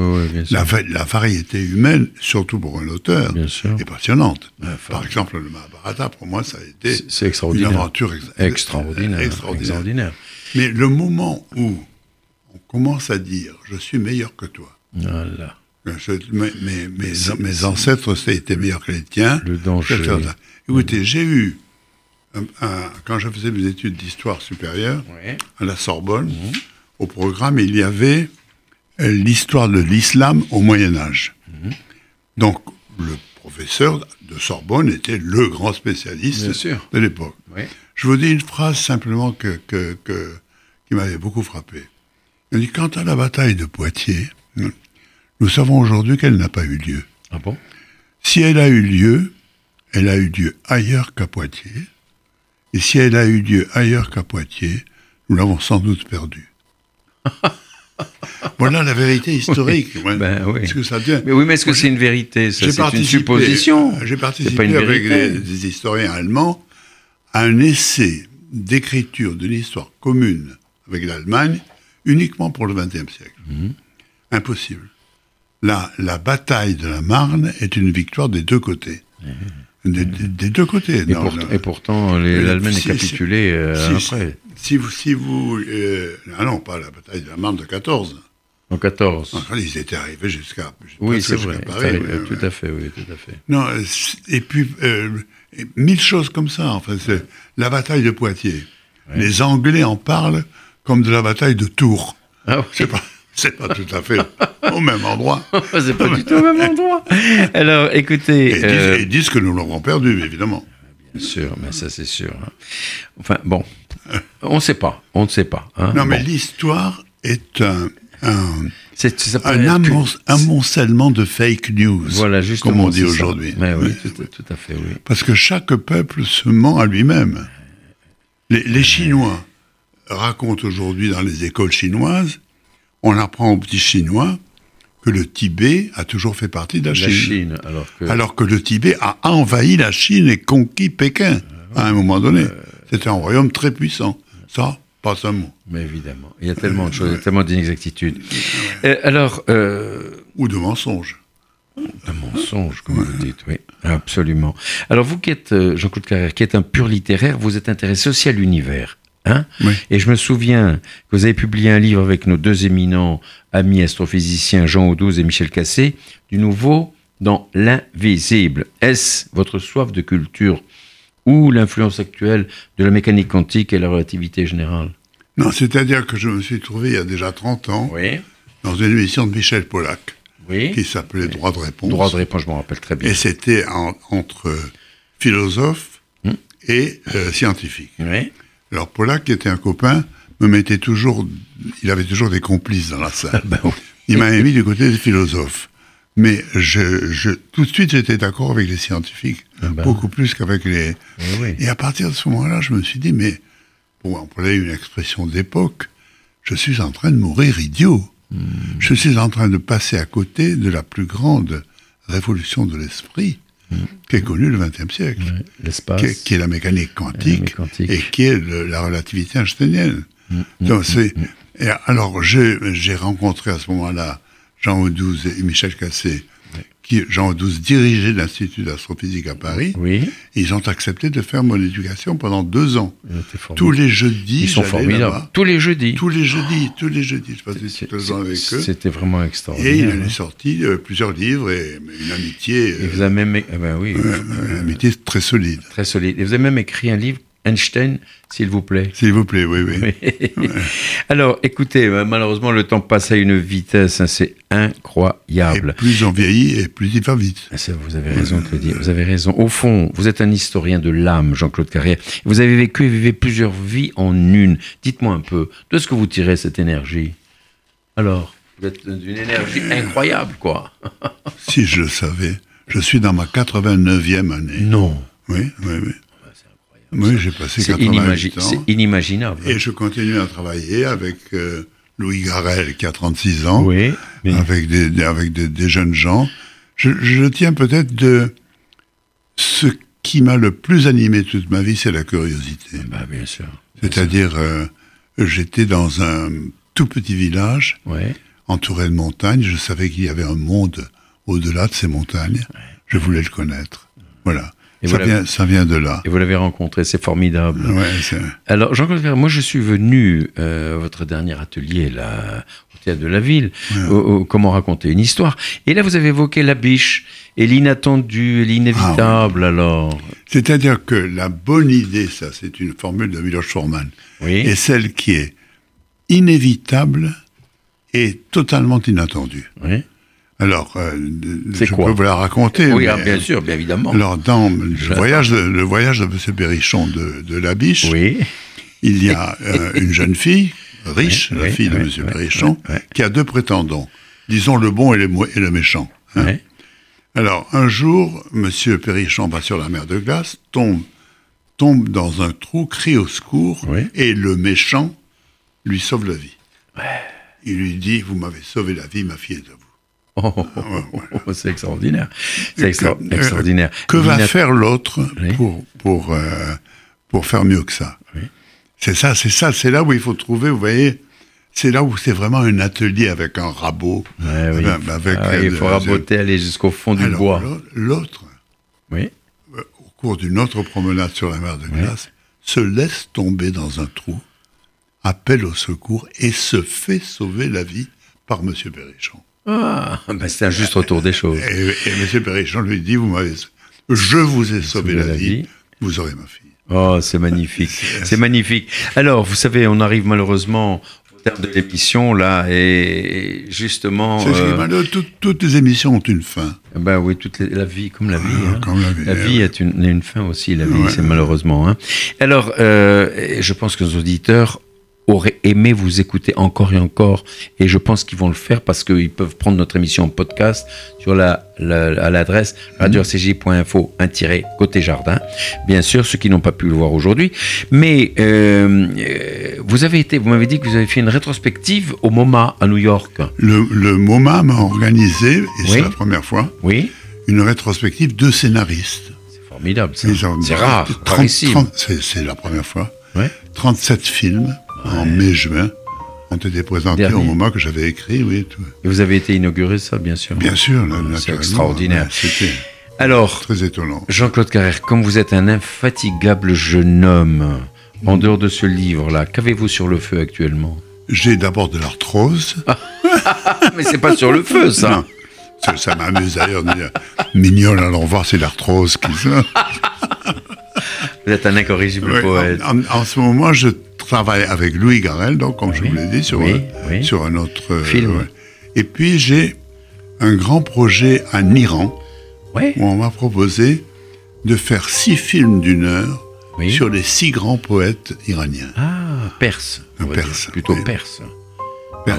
la, la, variété humaine, surtout pour un auteur, est passionnante. Par exemple, le Mahabharata, pour moi, ça a été une aventure extraordinaire, extraordinaire. Mais le moment où commence à dire « je suis meilleur que toi voilà. mes, mes, mes, ancêtres étaient meilleurs que les tiens. Le danger. Écoutez, j'ai eu, quand je faisais mes études d'histoire supérieure à la Sorbonne, mhm au programme, il y avait euh, l'histoire de l'islam au Moyen Âge. Mhm. Donc, le professeur de Sorbonne était le grand spécialiste de l'époque. Je vous dis une phrase simplement que, qui m'avait beaucoup frappé. Il dit, quant à la bataille de Poitiers, nous savons aujourd'hui qu'elle n'a pas eu lieu. Ah bon? Si elle a eu lieu, elle a eu lieu ailleurs qu'à Poitiers. Et si elle a eu lieu ailleurs qu'à Poitiers, nous l'avons sans doute perdue. [LAUGHS] voilà la vérité historique. Ben oui. que ça Mais oui, mais est-ce que c'est une vérité? C'est une supposition. J'ai participé avec des, historiens allemands à un essai d'écriture de l'histoire commune avec l'Allemagne uniquement pour le XXe siècle. Mhm. Impossible. La, la bataille de la Marne est une victoire des deux côtés. Mhm. Des, deux côtés. Et, pourtant, l'Allemagne est capitulée euh, après. Si vous. Si vous euh, ah non, pas la bataille de la Marne de 14. En 14. ils étaient arrivés jusqu'à. Oui, c'est vrai. Paris, tout à fait, oui, tout à fait. Non, et puis, euh, mille choses comme ça, en fait. La bataille de Poitiers. Les Anglais en parlent comme de la bataille de Tours. Ah oui. C'est pas. C'est pas tout à fait au même endroit. [LAUGHS] c'est pas du tout au même endroit. Alors, écoutez. ils, disent, euh, ils disent que nous l'aurons perdu, évidemment. Bien sûr, mais ça c'est sûr. Hein. Enfin, bon, on ne sait pas, on ne sait pas. Hein. Non, mais l'histoire est un, un, amoncellement de fake news, voilà, comme on dit aujourd'hui. Oui, Tout, à fait, oui. Parce que chaque peuple se ment à lui-même. Les, Chinois racontent aujourd'hui dans les écoles chinoises, on apprend aux petits Chinois que le Tibet a toujours fait partie de la, Chine. alors, que... alors que le Tibet a envahi la Chine et conquis Pékin à un moment donné. Euh, c'était un royaume très puissant. Ça, pas un mot. Mais évidemment, il y a tellement de choses, tellement d'inexactitudes. Euh, alors, euh, ou de mensonges. De mensonges, comme vous dites, oui, absolument. Alors vous qui êtes euh, Jean-Claude Carrère, qui êtes un pur littéraire, vous êtes intéressé aussi à l'univers. Hein Et je me souviens que vous avez publié un livre avec nos deux éminents amis astrophysiciens Jean Audouze et Michel Cassé, du nouveau dans l'invisible. Est-ce votre soif de culture ou l'influence actuelle de la mécanique quantique et la relativité générale? Non, c'est-à-dire que je me suis trouvé il y a déjà 30 ans dans une émission de Michel Pollack qui s'appelait Droit de réponse. Droit de réponse, je m'en rappelle très bien. Et c'était entre philosophes hmm. et euh, scientifiques. Alors Pollack, qui était un copain, me mettait toujours, il avait toujours des complices dans la [LAUGHS] salle. Ben il m'a mis du côté des philosophes. Mais je, tout de suite, j'étais d'accord avec les scientifiques, ah ben. beaucoup plus qu'avec les... Et à partir de ce moment-là, je me suis dit, mais, pour employer une expression d'époque, je suis en train de mourir idiot. Hmm. Je suis en train de passer à côté de la plus grande révolution de l'esprit qui est connue le XXe siècle, l'espace, qui, est la mécanique quantique, et qui est la relativité einsteinienne. Hmm. Donc, et alors, j'ai rencontré à ce moment-là Jean Audouze et Michel Cassé, qui, Jean Audouze dirigeait l'Institut d'astrophysique à Paris. Oui. Ils ont accepté de faire mon éducation pendant deux ans. Tous les jeudis, Ils sont formidables. Tous les jeudis. Tous les jeudis, tous les jeudis. Je passais deux ans avec eux. C'était vraiment extraordinaire. Et il en est sorti euh, plusieurs livres et une amitié. et vous avez même, eh ben oui, une amitié très solide. Très solide. Et vous avez même écrit un livre Einstein, s'il vous plaît. S'il vous plaît, oui, oui. [LAUGHS] Alors, écoutez, euh, malheureusement, le temps passe à une vitesse, hein, c'est incroyable. Et plus on vieillit, et plus il va vite. Ah, vous avez raison de le dire, vous avez raison. Au fond, vous êtes un historien de l'âme, Jean-Claude Carrière. Vous avez vécu et vivez plusieurs vies en une. Dites-moi un peu, d'où est-ce que vous tirez cette énergie? Alors, vous êtes d'une énergie incroyable, quoi. [LAUGHS] si je le savais, je suis dans ma 89e année. Non. Oui, oui, oui. Oui, j'ai passé 88 ans. C'est inimaginable. Et je continue à travailler avec euh, Louis Garel, qui a 36 ans, oui, avec, des, avec des, jeunes gens. Je, tiens peut-être de... Ce qui m'a le plus animé toute ma vie, c'est la curiosité. Bah, bien sûr. C'est-à-dire, euh, j'étais dans un tout petit village, entouré de montagnes. Je savais qu'il y avait un monde au-delà de ces montagnes. Je voulais le connaître. Voilà ça, vient, ça, vient, de là. Et vous l'avez rencontré, c'est formidable. Ouais, Alors, Jean-Claude moi je suis venu euh, à votre dernier atelier, là, au théâtre de la ville, comment raconter une histoire. Et là, vous avez évoqué la biche et l'inattendu et l'inévitable, ah alors. C'est-à-dire que la bonne idée, ça, c'est une formule de Miloš Forman, oui. et celle qui est inévitable et totalement inattendue. Oui. Alors, euh, je peux vous la raconter. Oui, ah, bien sûr, bien évidemment. Alors, dans le voyage, de, le voyage de M. Berrichon de, de la Biche, oui. il y a euh, une jeune fille, riche, la fille de M. Berrichon, qui a deux prétendants, disons le bon et le, et le méchant. Hein. Alors, un jour, M. Perrichon va sur la mer de glace, tombe, tombe dans un trou, crie au secours, et le méchant lui sauve la vie. Il lui dit, vous m'avez sauvé la vie, ma fille est vous. Oh, c'est extraordinaire. C'est extraordinaire. Que va faire l'autre pour, pour, euh, pour faire mieux que ça C'est ça, c'est ça, c'est là où il faut trouver, vous voyez, c'est là où c'est vraiment un atelier avec un rabot. avec, ah il faut raboter, aller jusqu'au fond du bois. L'autre, oui. Euh, au cours d'une autre promenade sur la mer de glace, se laisse tomber dans un trou, appelle au secours et se fait sauver la vie par M. Berrichon. Ah, ben c'est un juste retour des choses. Et, et M. Perrichon lui dit, vous m'avez, je vous ai sauvé la, vie, vous aurez ma fille. Oh, c'est magnifique, [LAUGHS] c'est magnifique. Alors, vous savez, on arrive malheureusement au terme de l'émission là, et justement. Euh, toutes, les émissions ont une fin. Ben oui, toute la vie, comme la vie. Ah, hein. comme la vie, la vie est une, une, fin aussi, la vie, c'est malheureusement. Hein. Alors, euh, je pense que nos auditeurs auraient aimé vous écouter encore et encore, et je pense qu'ils vont le faire parce qu'ils peuvent prendre notre émission en podcast sur la, à l'adresse radio-rcj.info côté jardin. Bien sûr, ceux qui n'ont pas pu le voir aujourd'hui, mais euh, euh, vous avez été, vous m'avez dit que vous avez fait une rétrospective au MoMA à New York. Le, le MoMA m'a organisé, et c'est la première fois, oui. une rétrospective de scénaristes. C'est formidable, c'est rare, c'est la première fois. 37 films en mai-juin, ont été présentés au moment que j'avais écrit, oui. Et vous avez été inauguré, ça, bien sûr Bien sûr, c'est extraordinaire. C'était alors, très étonnant. Jean-Claude Carrère, comme vous êtes un infatigable jeune homme, en dehors de ce livre-là, qu'avez-vous sur le feu actuellement? J'ai d'abord de l'arthrose. [LAUGHS] Mais c'est pas sur le feu, ça. Ça, m'amuse d'ailleurs de dire Mignol, allons voir, c'est l'arthrose qui [LAUGHS] Vous êtes un incorrigible poète. En, ce moment, je travaille avec Louis Garel, donc comme je vous l'ai dit, sur, un, sur un autre euh, film. Et puis j'ai un grand projet en Iran où on m'a proposé de faire six films d'une heure sur les six grands poètes iraniens. Ah, perse. Un perse. Plutôt perse.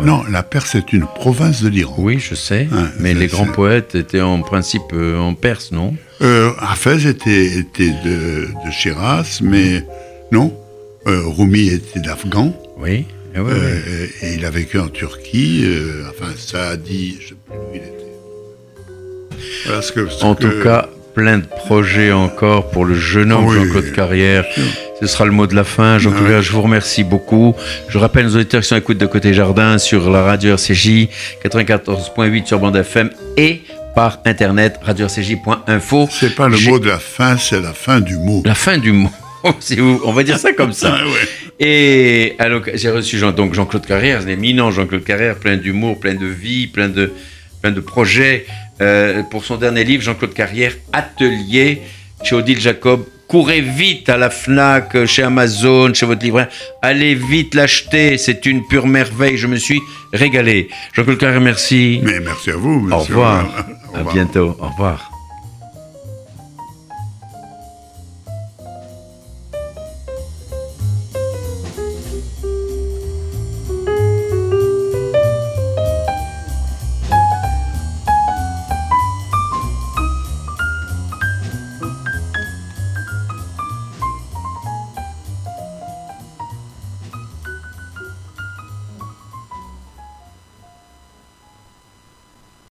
Non, la Perse est une province de l'Iran. Oui, je sais. mais les grands poètes étaient en principe euh, en Perse, non? Euh, Hafez était, était de, de, Shiraz, mais non. Euh, Rumi était d'Afghan. Oui. Ah euh, et il a vécu en Turquie. Euh, enfin, ça a dit. Je sais plus où il était. en tout cas, plein de projets encore pour le jeune homme ah Jean-Claude Carrière. Ce sera le mot de la fin. Jean-Claude, ah je vous remercie beaucoup. Je rappelle nos auditeurs qui sont à de Côté Jardin sur la radio RCJ 94.8 sur bande FM et par internet radio-rcj.info. C'est pas le mot de la fin, c'est la fin du mot. La fin du mot. [LAUGHS] on va dire ça comme ça. [LAUGHS] Ah Et alors, j'ai reçu Jean, donc Jean-Claude Carrière, un éminent Jean-Claude Carrière, plein d'humour, plein de vie, plein de, plein de projets. Euh, pour son dernier livre, Jean-Claude Carrière, Atelier, chez Odile Jacob, courez vite à la FNAC, chez Amazon, chez votre libraire. Allez vite l'acheter, c'est une pure merveille. Je me suis régalé. Jean-Claude Carré, merci. Mais merci à vous. Au revoir. Au revoir. À bientôt. Au revoir.